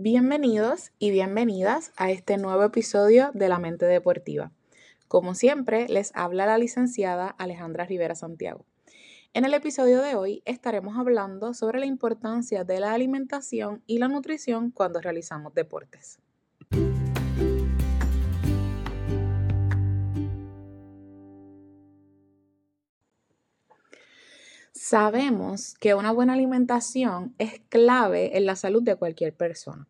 Bienvenidos y bienvenidas a este nuevo episodio de La Mente Deportiva. Como siempre, les habla la licenciada Alejandra Rivera Santiago. En el episodio de hoy estaremos hablando sobre la importancia de la alimentación y la nutrición cuando realizamos deportes. Sabemos que una buena alimentación es clave en la salud de cualquier persona.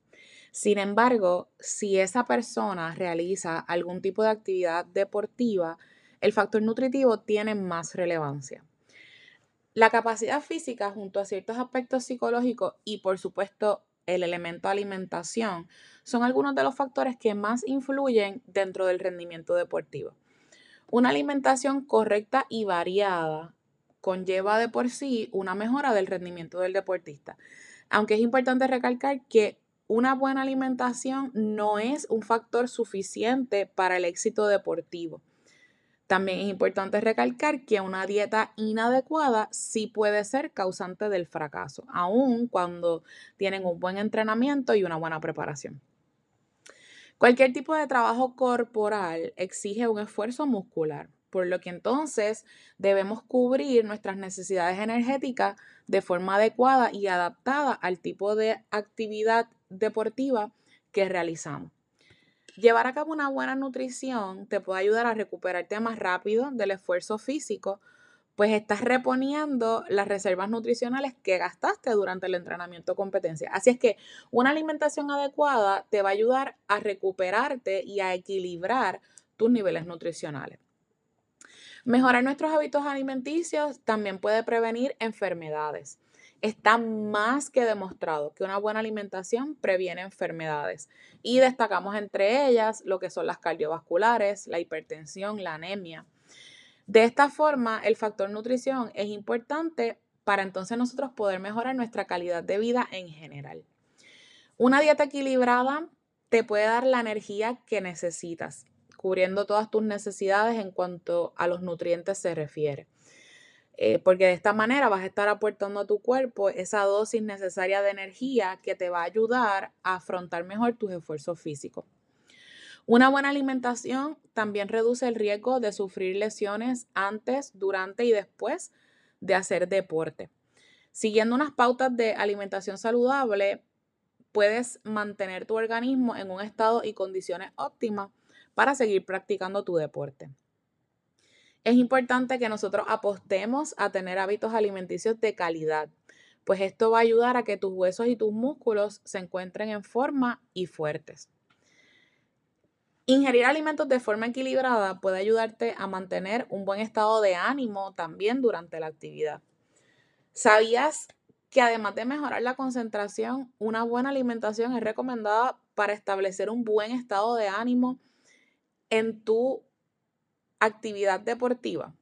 Sin embargo, si esa persona realiza algún tipo de actividad deportiva, el factor nutritivo tiene más relevancia. La capacidad física junto a ciertos aspectos psicológicos y por supuesto el elemento alimentación son algunos de los factores que más influyen dentro del rendimiento deportivo. Una alimentación correcta y variada conlleva de por sí una mejora del rendimiento del deportista. Aunque es importante recalcar que una buena alimentación no es un factor suficiente para el éxito deportivo. También es importante recalcar que una dieta inadecuada sí puede ser causante del fracaso, aun cuando tienen un buen entrenamiento y una buena preparación. Cualquier tipo de trabajo corporal exige un esfuerzo muscular por lo que entonces debemos cubrir nuestras necesidades energéticas de forma adecuada y adaptada al tipo de actividad deportiva que realizamos. Llevar a cabo una buena nutrición te puede ayudar a recuperarte más rápido del esfuerzo físico, pues estás reponiendo las reservas nutricionales que gastaste durante el entrenamiento competencia. Así es que una alimentación adecuada te va a ayudar a recuperarte y a equilibrar tus niveles nutricionales. Mejorar nuestros hábitos alimenticios también puede prevenir enfermedades. Está más que demostrado que una buena alimentación previene enfermedades y destacamos entre ellas lo que son las cardiovasculares, la hipertensión, la anemia. De esta forma, el factor nutrición es importante para entonces nosotros poder mejorar nuestra calidad de vida en general. Una dieta equilibrada te puede dar la energía que necesitas cubriendo todas tus necesidades en cuanto a los nutrientes se refiere. Eh, porque de esta manera vas a estar aportando a tu cuerpo esa dosis necesaria de energía que te va a ayudar a afrontar mejor tus esfuerzos físicos. Una buena alimentación también reduce el riesgo de sufrir lesiones antes, durante y después de hacer deporte. Siguiendo unas pautas de alimentación saludable, puedes mantener tu organismo en un estado y condiciones óptimas para seguir practicando tu deporte. Es importante que nosotros apostemos a tener hábitos alimenticios de calidad, pues esto va a ayudar a que tus huesos y tus músculos se encuentren en forma y fuertes. Ingerir alimentos de forma equilibrada puede ayudarte a mantener un buen estado de ánimo también durante la actividad. ¿Sabías que además de mejorar la concentración, una buena alimentación es recomendada para establecer un buen estado de ánimo en tu actividad deportiva,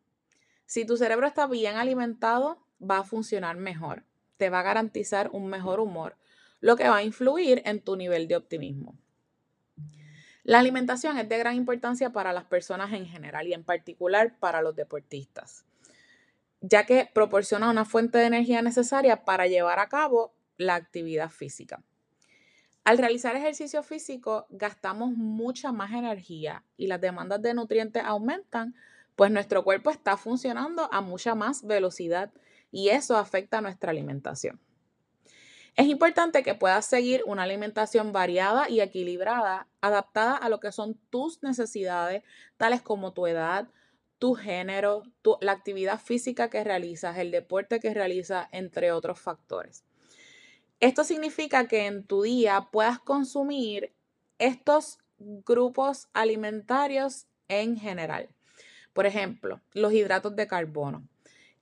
si tu cerebro está bien alimentado, va a funcionar mejor, te va a garantizar un mejor humor, lo que va a influir en tu nivel de optimismo. La alimentación es de gran importancia para las personas en general y en particular para los deportistas, ya que proporciona una fuente de energía necesaria para llevar a cabo la actividad física. Al realizar ejercicio físico gastamos mucha más energía y las demandas de nutrientes aumentan, pues nuestro cuerpo está funcionando a mucha más velocidad y eso afecta nuestra alimentación. Es importante que puedas seguir una alimentación variada y equilibrada, adaptada a lo que son tus necesidades, tales como tu edad, tu género, la actividad física que realizas, el deporte que realizas, entre otros factores. Esto significa que en tu día puedas consumir estos grupos alimentarios en general. Por ejemplo, los hidratos de carbono.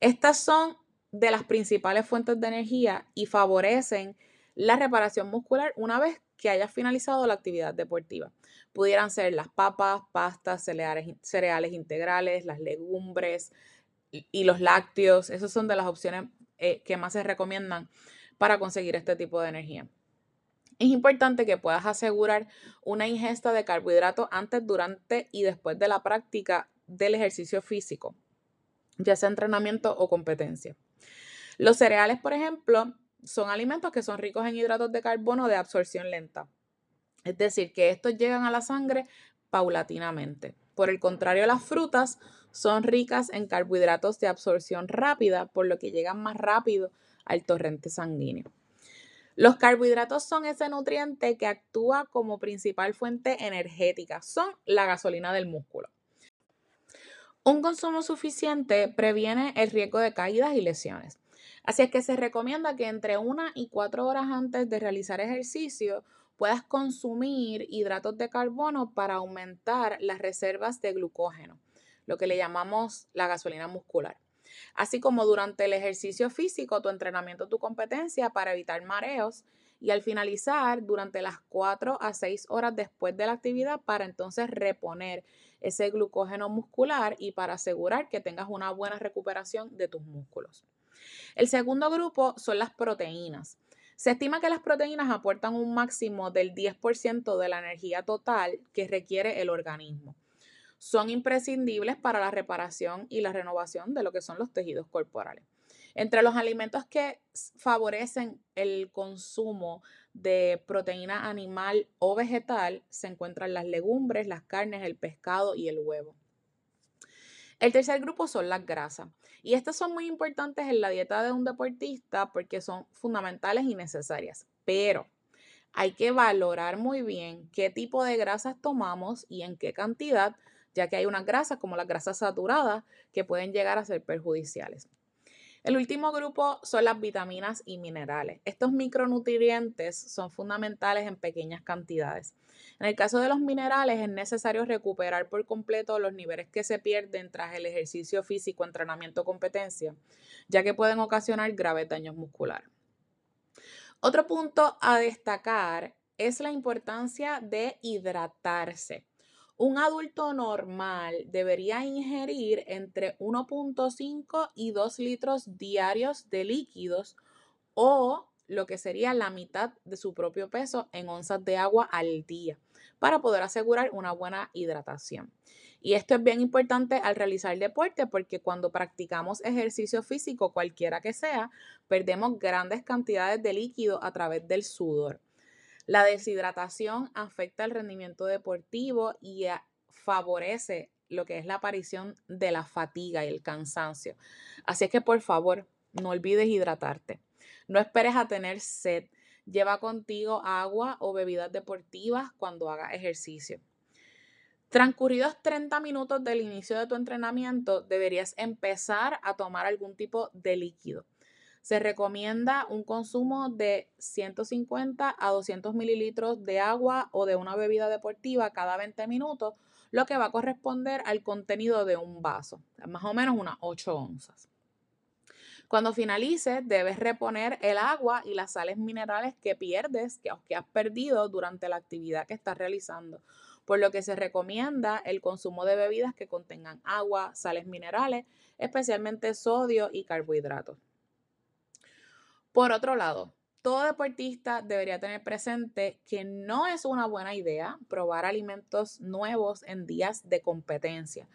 Estas son de las principales fuentes de energía y favorecen la reparación muscular una vez que hayas finalizado la actividad deportiva. Pudieran ser las papas, pastas, cereales, integrales, las legumbres y los lácteos. Esas son de las opciones eh, que más se recomiendan para conseguir este tipo de energía. Es importante que puedas asegurar una ingesta de carbohidratos antes, durante y después de la práctica del ejercicio físico, ya sea entrenamiento o competencia. Los cereales, por ejemplo, son alimentos que son ricos en hidratos de carbono de absorción lenta. Es decir, que estos llegan a la sangre paulatinamente. Por el contrario, las frutas son ricas en carbohidratos de absorción rápida, por lo que llegan más rápido al torrente sanguíneo. Los carbohidratos son ese nutriente que actúa como principal fuente energética, son la gasolina del músculo. Un consumo suficiente previene el riesgo de caídas y lesiones. Así es que se recomienda que entre una y cuatro horas antes de realizar ejercicio puedas consumir hidratos de carbono para aumentar las reservas de glucógeno, lo que le llamamos la gasolina muscular. Así como durante el ejercicio físico, tu entrenamiento, tu competencia para evitar mareos y al finalizar durante las 4 a 6 horas después de la actividad para entonces reponer ese glucógeno muscular y para asegurar que tengas una buena recuperación de tus músculos. El segundo grupo son las proteínas. Se estima que las proteínas aportan un máximo del 10% de la energía total que requiere el organismo. Son imprescindibles para la reparación y la renovación de lo que son los tejidos corporales. Entre los alimentos que favorecen el consumo de proteína animal o vegetal se encuentran las legumbres, las carnes, el pescado y el huevo. El tercer grupo son las grasas. Y estas son muy importantes en la dieta de un deportista porque son fundamentales y necesarias. Pero hay que valorar muy bien qué tipo de grasas tomamos y en qué cantidad, ya que hay unas grasas como las grasas saturadas que pueden llegar a ser perjudiciales. El último grupo son las vitaminas y minerales. Estos micronutrientes son fundamentales en pequeñas cantidades. En el caso de los minerales es necesario recuperar por completo los niveles que se pierden tras el ejercicio físico, entrenamiento competencia, ya que pueden ocasionar graves daños musculares. Otro punto a destacar es la importancia de hidratarse. Un adulto normal debería ingerir entre 1.5 y 2 litros diarios de líquidos o lo que sería la mitad de su propio peso en onzas de agua al día para poder asegurar una buena hidratación. Y esto es bien importante al realizar deporte porque cuando practicamos ejercicio físico, cualquiera que sea, perdemos grandes cantidades de líquido a través del sudor. La deshidratación afecta el rendimiento deportivo y favorece lo que es la aparición de la fatiga y el cansancio. Así es que por favor, no olvides hidratarte. No esperes a tener sed. Lleva contigo agua o bebidas deportivas cuando hagas ejercicio. Transcurridos 30 minutos del inicio de tu entrenamiento, deberías empezar a tomar algún tipo de líquido. Se recomienda un consumo de 150 a 200 mililitros de agua o de una bebida deportiva cada 20 minutos, lo que va a corresponder al contenido de un vaso, más o menos unas 8 onzas. Cuando finalices, debes reponer el agua y las sales minerales que pierdes, que, que has perdido durante la actividad que estás realizando, por lo que se recomienda el consumo de bebidas que contengan agua, sales minerales, especialmente sodio y carbohidratos. Por otro lado, todo deportista debería tener presente que no es una buena idea probar alimentos nuevos en días de competencia,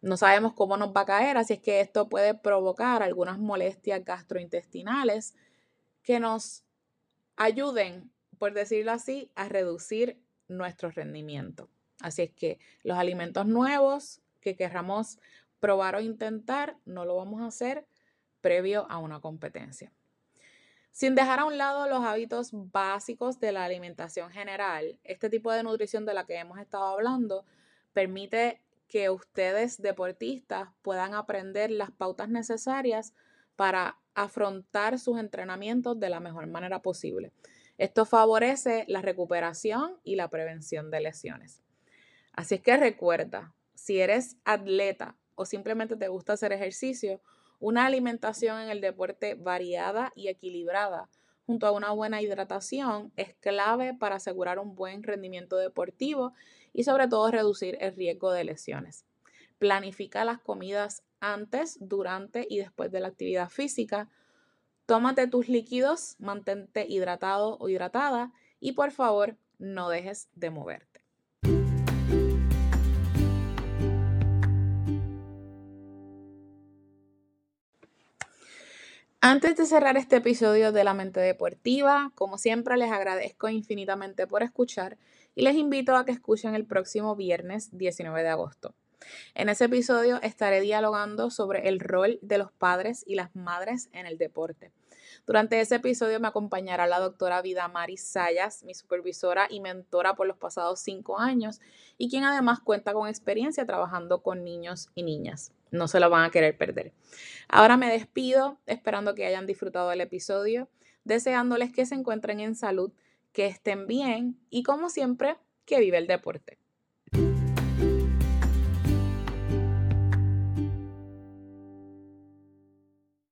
no sabemos cómo nos va a caer, así es que esto puede provocar algunas molestias gastrointestinales que nos ayuden, por decirlo así, a reducir nuestro rendimiento. Así es que los alimentos nuevos que querramos probar o intentar, no lo vamos a hacer previo a una competencia. Sin dejar a un lado los hábitos básicos de la alimentación general, este tipo de nutrición de la que hemos estado hablando permite que ustedes deportistas puedan aprender las pautas necesarias para afrontar sus entrenamientos de la mejor manera posible. Esto favorece la recuperación y la prevención de lesiones. Así es que recuerda, si eres atleta o simplemente te gusta hacer ejercicio, una alimentación en el deporte variada y equilibrada junto a una buena hidratación es clave para asegurar un buen rendimiento deportivo y sobre todo reducir el riesgo de lesiones. Planifica las comidas antes, durante y después de la actividad física. Tómate tus líquidos, mantente hidratado o hidratada y por favor no dejes de moverte. Antes de cerrar este episodio de La Mente Deportiva, como siempre les agradezco infinitamente por escuchar y les invito a que escuchen el próximo viernes 19 de agosto. En ese episodio estaré dialogando sobre el rol de los padres y las madres en el deporte. Durante ese episodio me acompañará la doctora Vida Mari Sayas, mi supervisora y mentora por los pasados cinco años, y quien además cuenta con experiencia trabajando con niños y niñas. No se lo van a querer perder. Ahora me despido, esperando que hayan disfrutado del episodio, deseándoles que se encuentren en salud, que estén bien y como siempre, que vive el deporte.